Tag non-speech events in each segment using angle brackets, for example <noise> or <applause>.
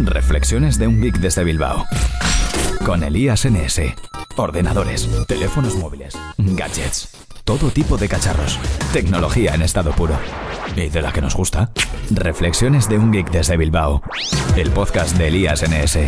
Reflexiones de un geek desde Bilbao. Con Elías NS. Ordenadores, teléfonos móviles, gadgets, todo tipo de cacharros. Tecnología en estado puro. ¿Y de la que nos gusta? Reflexiones de un geek desde Bilbao. El podcast de Elías NS.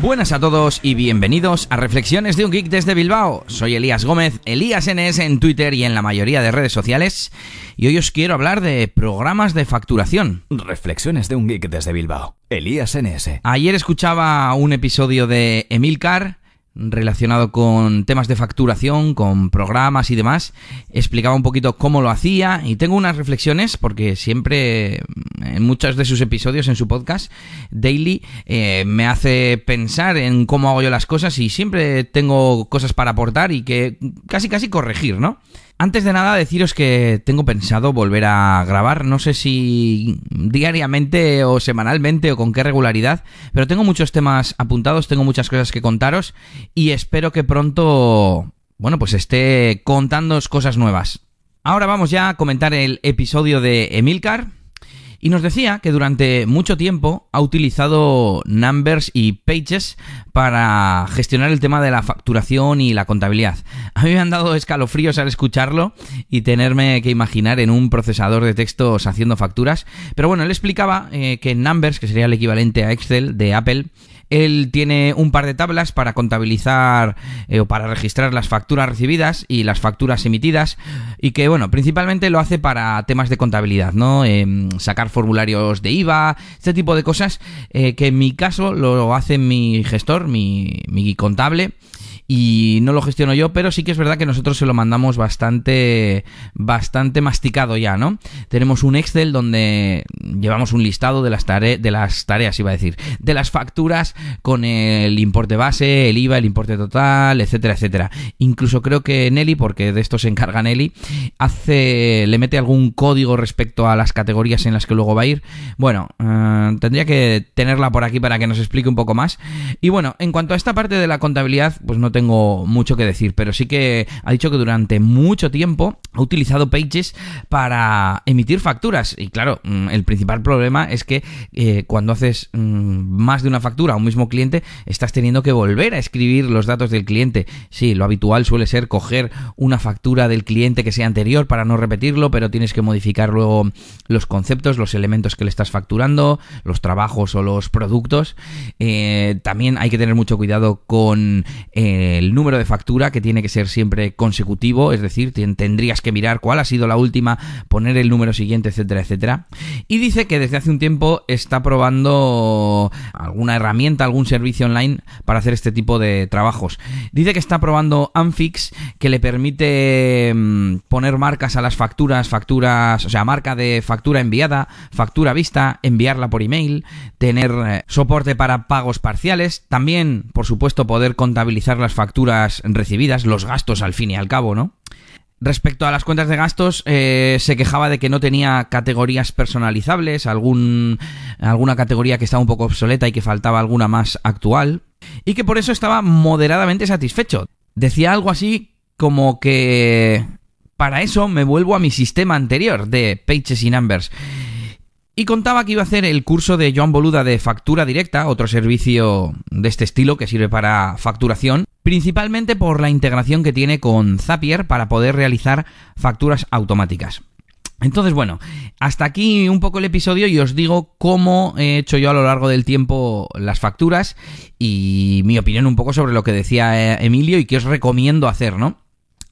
Buenas a todos y bienvenidos a Reflexiones de un Geek desde Bilbao. Soy Elías Gómez, Elías NS en Twitter y en la mayoría de redes sociales. Y hoy os quiero hablar de programas de facturación. Reflexiones de un geek desde Bilbao. Elías NS. Ayer escuchaba un episodio de Emilcar relacionado con temas de facturación, con programas y demás. Explicaba un poquito cómo lo hacía y tengo unas reflexiones porque siempre en muchos de sus episodios en su podcast Daily eh, me hace pensar en cómo hago yo las cosas y siempre tengo cosas para aportar y que casi casi corregir, ¿no? Antes de nada, deciros que tengo pensado volver a grabar, no sé si diariamente o semanalmente o con qué regularidad, pero tengo muchos temas apuntados, tengo muchas cosas que contaros y espero que pronto, bueno, pues esté contándoos cosas nuevas. Ahora vamos ya a comentar el episodio de Emilcar. Y nos decía que durante mucho tiempo ha utilizado Numbers y Pages para gestionar el tema de la facturación y la contabilidad. A mí me han dado escalofríos al escucharlo y tenerme que imaginar en un procesador de textos haciendo facturas. Pero bueno, él explicaba eh, que Numbers, que sería el equivalente a Excel de Apple, él tiene un par de tablas para contabilizar eh, o para registrar las facturas recibidas y las facturas emitidas y que, bueno, principalmente lo hace para temas de contabilidad, ¿no? Em, sacar formularios de IVA, este tipo de cosas eh, que en mi caso lo hace mi gestor, mi, mi contable y no lo gestiono yo, pero sí que es verdad que nosotros se lo mandamos bastante bastante masticado ya, ¿no? Tenemos un Excel donde llevamos un listado de las, de las tareas, iba a decir, de las facturas con el importe base, el IVA, el importe total, etcétera, etcétera. Incluso creo que Nelly, porque de esto se encarga Nelly, hace le mete algún código respecto a las categorías en las que luego va a ir. Bueno, eh, tendría que tenerla por aquí para que nos explique un poco más. Y bueno, en cuanto a esta parte de la contabilidad, pues no tengo tengo mucho que decir, pero sí que ha dicho que durante mucho tiempo ha utilizado Pages para emitir facturas. Y claro, mm, el principal problema es que eh, cuando haces mm, más de una factura a un mismo cliente, estás teniendo que volver a escribir los datos del cliente. Sí, lo habitual suele ser coger una factura del cliente que sea anterior para no repetirlo, pero tienes que modificar luego los conceptos, los elementos que le estás facturando, los trabajos o los productos. Eh, también hay que tener mucho cuidado con eh, el número de factura que tiene que ser siempre consecutivo, es decir, tendrías que mirar cuál ha sido la última, poner el número siguiente, etcétera, etcétera. Y dice que desde hace un tiempo está probando alguna herramienta, algún servicio online para hacer este tipo de trabajos. Dice que está probando Anfix, que le permite mm, poner marcas a las facturas, facturas, o sea, marca de factura enviada, factura vista, enviarla por email, tener eh, soporte para pagos parciales, también, por supuesto, poder contabilizar las facturas recibidas, los gastos al fin y al cabo, ¿no? Respecto a las cuentas de gastos, eh, se quejaba de que no tenía categorías personalizables, algún, alguna categoría que estaba un poco obsoleta y que faltaba alguna más actual, y que por eso estaba moderadamente satisfecho. Decía algo así como que para eso me vuelvo a mi sistema anterior de Pages y Numbers. Y contaba que iba a hacer el curso de Joan Boluda de factura directa, otro servicio de este estilo que sirve para facturación, principalmente por la integración que tiene con Zapier para poder realizar facturas automáticas. Entonces, bueno, hasta aquí un poco el episodio y os digo cómo he hecho yo a lo largo del tiempo las facturas y mi opinión un poco sobre lo que decía eh, Emilio y qué os recomiendo hacer, ¿no?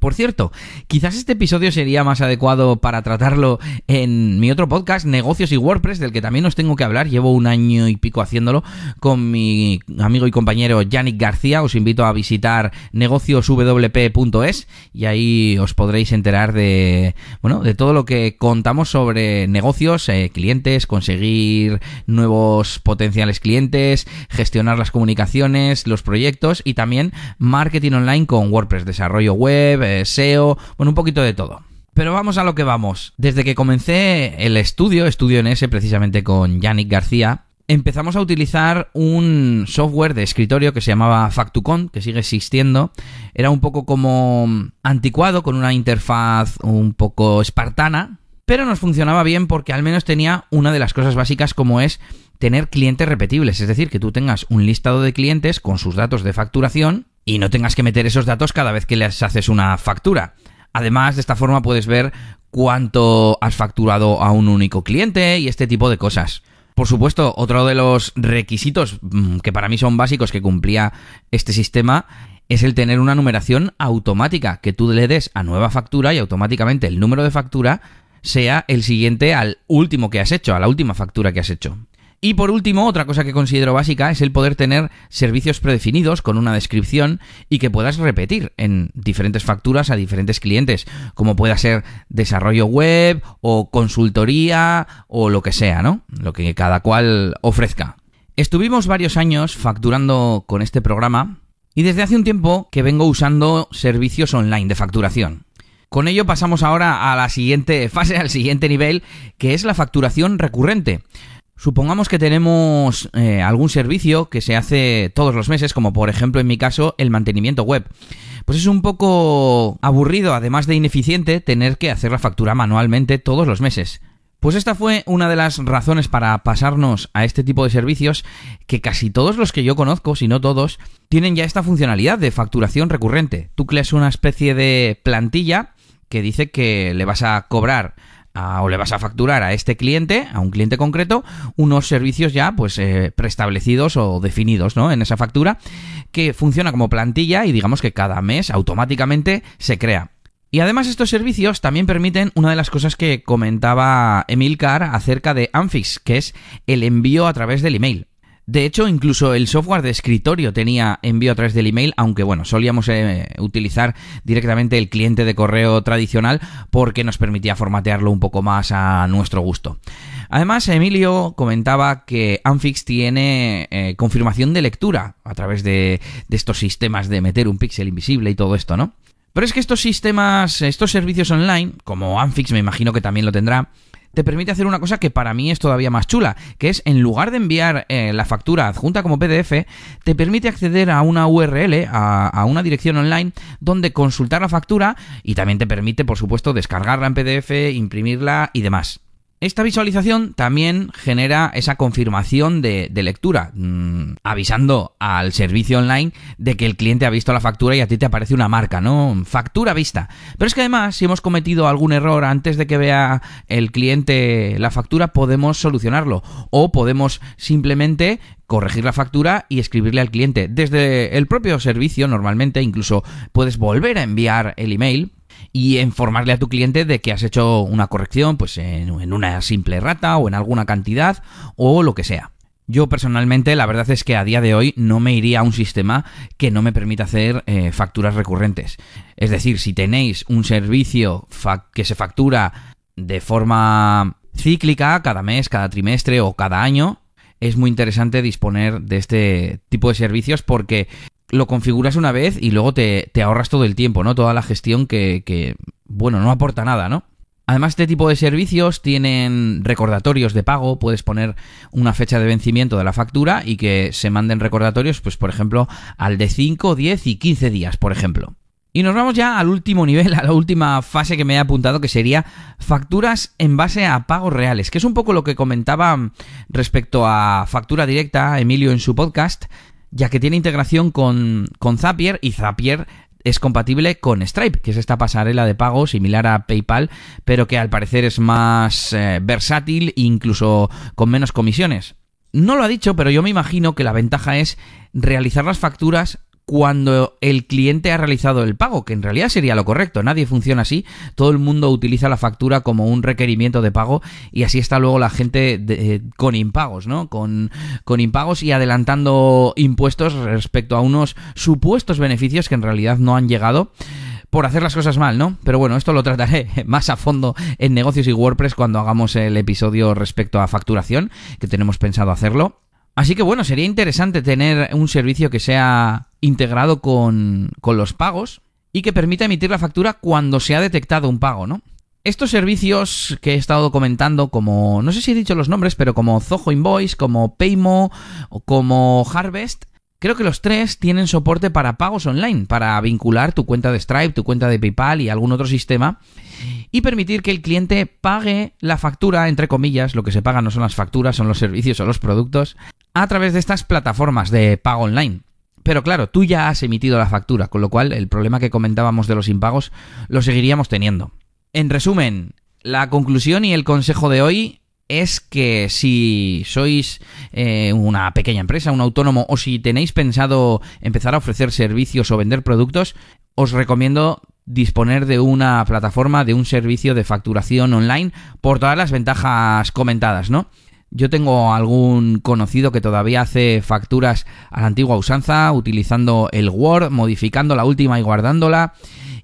Por cierto, quizás este episodio sería más adecuado para tratarlo en mi otro podcast, Negocios y WordPress, del que también os tengo que hablar. Llevo un año y pico haciéndolo con mi amigo y compañero Yannick García. Os invito a visitar negocioswp.es y ahí os podréis enterar de, bueno, de todo lo que contamos sobre negocios, eh, clientes, conseguir nuevos potenciales clientes, gestionar las comunicaciones, los proyectos y también marketing online con WordPress, desarrollo web, eh, SEO, bueno, un poquito de todo. Pero vamos a lo que vamos. Desde que comencé el estudio, estudio en ese precisamente con Yannick García, empezamos a utilizar un software de escritorio que se llamaba Factucon, que sigue existiendo. Era un poco como anticuado, con una interfaz un poco espartana, pero nos funcionaba bien porque al menos tenía una de las cosas básicas como es tener clientes repetibles, es decir, que tú tengas un listado de clientes con sus datos de facturación y no tengas que meter esos datos cada vez que les haces una factura. Además, de esta forma puedes ver cuánto has facturado a un único cliente y este tipo de cosas. Por supuesto, otro de los requisitos mm, que para mí son básicos que cumplía este sistema es el tener una numeración automática, que tú le des a nueva factura y automáticamente el número de factura sea el siguiente al último que has hecho, a la última factura que has hecho. Y por último, otra cosa que considero básica es el poder tener servicios predefinidos con una descripción y que puedas repetir en diferentes facturas a diferentes clientes, como pueda ser desarrollo web o consultoría o lo que sea, ¿no? Lo que cada cual ofrezca. Estuvimos varios años facturando con este programa y desde hace un tiempo que vengo usando servicios online de facturación. Con ello pasamos ahora a la siguiente fase, al siguiente nivel, que es la facturación recurrente. Supongamos que tenemos eh, algún servicio que se hace todos los meses, como por ejemplo en mi caso el mantenimiento web. Pues es un poco aburrido, además de ineficiente, tener que hacer la factura manualmente todos los meses. Pues esta fue una de las razones para pasarnos a este tipo de servicios que casi todos los que yo conozco, si no todos, tienen ya esta funcionalidad de facturación recurrente. Tú creas una especie de plantilla que dice que le vas a cobrar o le vas a facturar a este cliente, a un cliente concreto, unos servicios ya pues eh, preestablecidos o definidos, ¿no? En esa factura que funciona como plantilla y digamos que cada mes automáticamente se crea. Y además estos servicios también permiten una de las cosas que comentaba Emilcar acerca de Amfix, que es el envío a través del email. De hecho, incluso el software de escritorio tenía envío a través del email, aunque bueno, solíamos eh, utilizar directamente el cliente de correo tradicional porque nos permitía formatearlo un poco más a nuestro gusto. Además, Emilio comentaba que Anfix tiene eh, confirmación de lectura a través de, de estos sistemas de meter un píxel invisible y todo esto, ¿no? Pero es que estos sistemas, estos servicios online, como Anfix me imagino que también lo tendrá, te permite hacer una cosa que para mí es todavía más chula, que es en lugar de enviar eh, la factura adjunta como PDF, te permite acceder a una URL, a, a, una dirección online, donde consultar la factura y también te permite, por supuesto, descargarla en PDF, imprimirla y demás. Esta visualización también genera esa confirmación de, lectura, mmm, avisando al servicio online de que el cliente ha visto la factura y a ti te aparece una marca, ¿no? Factura vista. Pero es que además, si hemos cometido algún error antes de que vea el cliente la factura, podemos solucionarlo. O podemos simplemente corregir la factura y escribirle al cliente. Desde el propio servicio, normalmente, incluso puedes volver a enviar el email y informarle a tu cliente de que has hecho una corrección pues en, una simple rata o en alguna cantidad o lo que sea. Yo personalmente la verdad es que a día de hoy no me iría a un sistema que no me permita hacer eh, facturas recurrentes. Es decir, si tenéis un servicio que se factura de forma cíclica, cada mes, cada trimestre o cada año, es muy interesante disponer de este tipo de servicios porque lo configuras una vez y luego te, ahorras todo el tiempo, ¿no? Toda la gestión que, que, bueno, no aporta nada, ¿no? Además, este tipo de servicios tienen recordatorios de pago, puedes poner una fecha de vencimiento de la factura y que se manden recordatorios, pues por ejemplo, al de 5, 10 y 15 días, por ejemplo. Y nos vamos ya al último nivel, <laughs> a la última fase que me he apuntado, que sería facturas en base a pagos reales, que es un poco lo que comentaba respecto a factura directa Emilio en su podcast, ya que tiene integración con, con Zapier y Zapier es compatible con Stripe, que es esta pasarela de pago similar a PayPal, pero que al parecer es más eh, versátil e incluso con menos comisiones. No lo ha dicho, pero yo me imagino que la ventaja es realizar las facturas cuando el cliente ha realizado el pago, que en realidad sería lo correcto. Nadie funciona así. Todo el mundo utiliza la factura como un requerimiento de pago y así está luego la gente de, con impagos, ¿no? Con, con impagos y adelantando impuestos respecto a unos supuestos beneficios que en realidad no han llegado por hacer las cosas mal, ¿no? Pero bueno, esto lo trataré <laughs> más a fondo en negocios y WordPress cuando hagamos el episodio respecto a facturación, que tenemos pensado hacerlo. Así que bueno, sería interesante tener un servicio que sea integrado con, con los pagos y que permita emitir la factura cuando se ha detectado un pago, ¿no? Estos servicios que he estado comentando, como, no sé si he dicho los nombres, pero como Zoho Invoice, como Paymo o como Harvest, Creo que los tres tienen soporte para pagos online, para vincular tu cuenta de Stripe, tu cuenta de PayPal y algún otro sistema y permitir que el cliente pague la factura, entre comillas, lo que se paga no son las facturas, son los servicios o los productos, a través de estas plataformas de pago online. Pero claro, tú ya has emitido la factura, con lo cual el problema que comentábamos de los impagos lo seguiríamos teniendo. En resumen, la conclusión y el consejo de hoy es que si sois eh, una pequeña empresa, un autónomo o si tenéis pensado empezar a ofrecer servicios o vender productos, os recomiendo disponer de una plataforma, de un servicio de facturación online por todas las ventajas comentadas, ¿no? Yo tengo algún conocido que todavía hace facturas a la antigua usanza, utilizando el Word, modificando la última y guardándola,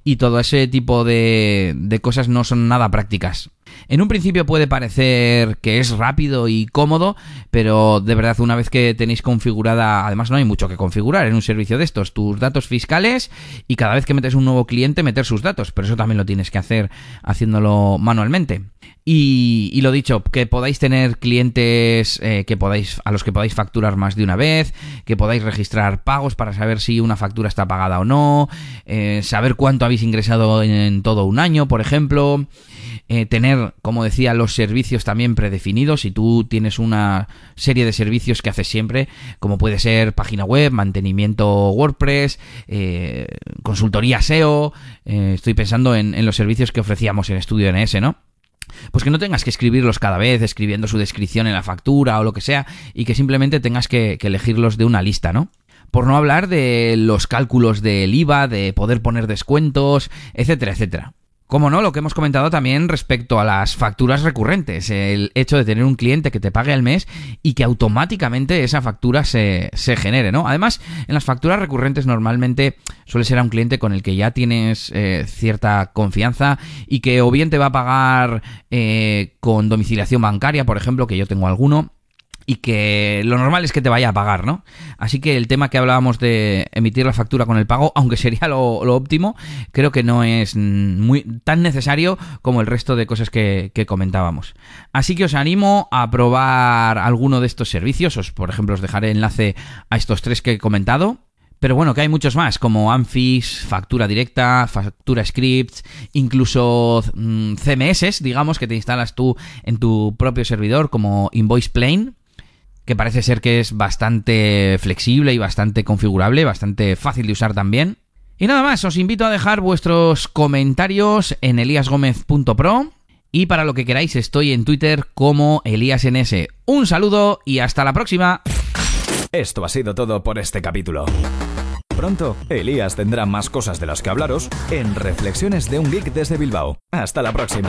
y todo ese tipo de, de cosas no son nada prácticas. En un principio puede parecer que es rápido y cómodo, pero de verdad una vez que tenéis configurada, además no hay mucho que configurar en un servicio de estos, tus datos fiscales y cada vez que metes un nuevo cliente meter sus datos, pero eso también lo tienes que hacer haciéndolo manualmente. Y, lo dicho, que podáis tener clientes eh, que podáis, a los que podáis facturar más de una vez, que podáis registrar pagos para saber si una factura está pagada o no, eh, saber cuánto habéis ingresado en todo un año, por ejemplo. Eh, tener, como decía, los servicios también predefinidos. Si tú tienes una serie de servicios que haces siempre, como puede ser página web, mantenimiento WordPress, eh, consultoría SEO, eh, estoy pensando en, los servicios que ofrecíamos en Estudio NS, ¿no? Pues que no tengas que escribirlos cada vez, escribiendo su descripción en la factura o lo que sea, y que simplemente tengas que elegirlos de una lista, ¿no? Por no hablar de los cálculos del IVA, de poder poner descuentos, etcétera, etcétera. Como no, lo que hemos comentado también respecto a las facturas recurrentes, el hecho de tener un cliente que te pague al mes y que automáticamente esa factura se, se genere, ¿no? Además, en las facturas recurrentes normalmente suele ser a un cliente con el que ya tienes eh, cierta confianza y que o bien te va a pagar eh, con domiciliación bancaria, por ejemplo, que yo tengo alguno, y que lo normal es que te vaya a pagar, ¿no? Así que el tema que hablábamos de emitir la factura con el pago, <laughs> aunque sería lo, óptimo, creo que no es muy tan necesario como el resto de cosas que, comentábamos. Así que os animo a probar alguno de estos servicios, os, por ejemplo os dejaré enlace a estos tres que he comentado. Pero bueno, que hay muchos más, como Anfis, factura directa, factura scripts, incluso mm, CMS, digamos, que te instalas tú en tu propio servidor, como Invoice Plane, que parece ser que es bastante flexible y bastante configurable, bastante fácil de usar también. Y nada más, os invito a dejar vuestros comentarios en eliasgomez.pro y para lo que queráis estoy en Twitter como eliasns. Un saludo y hasta la próxima. Esto ha sido todo por este capítulo. Pronto, Elías tendrá más cosas de las que hablaros en Reflexiones de un Geek desde Bilbao. Hasta la próxima.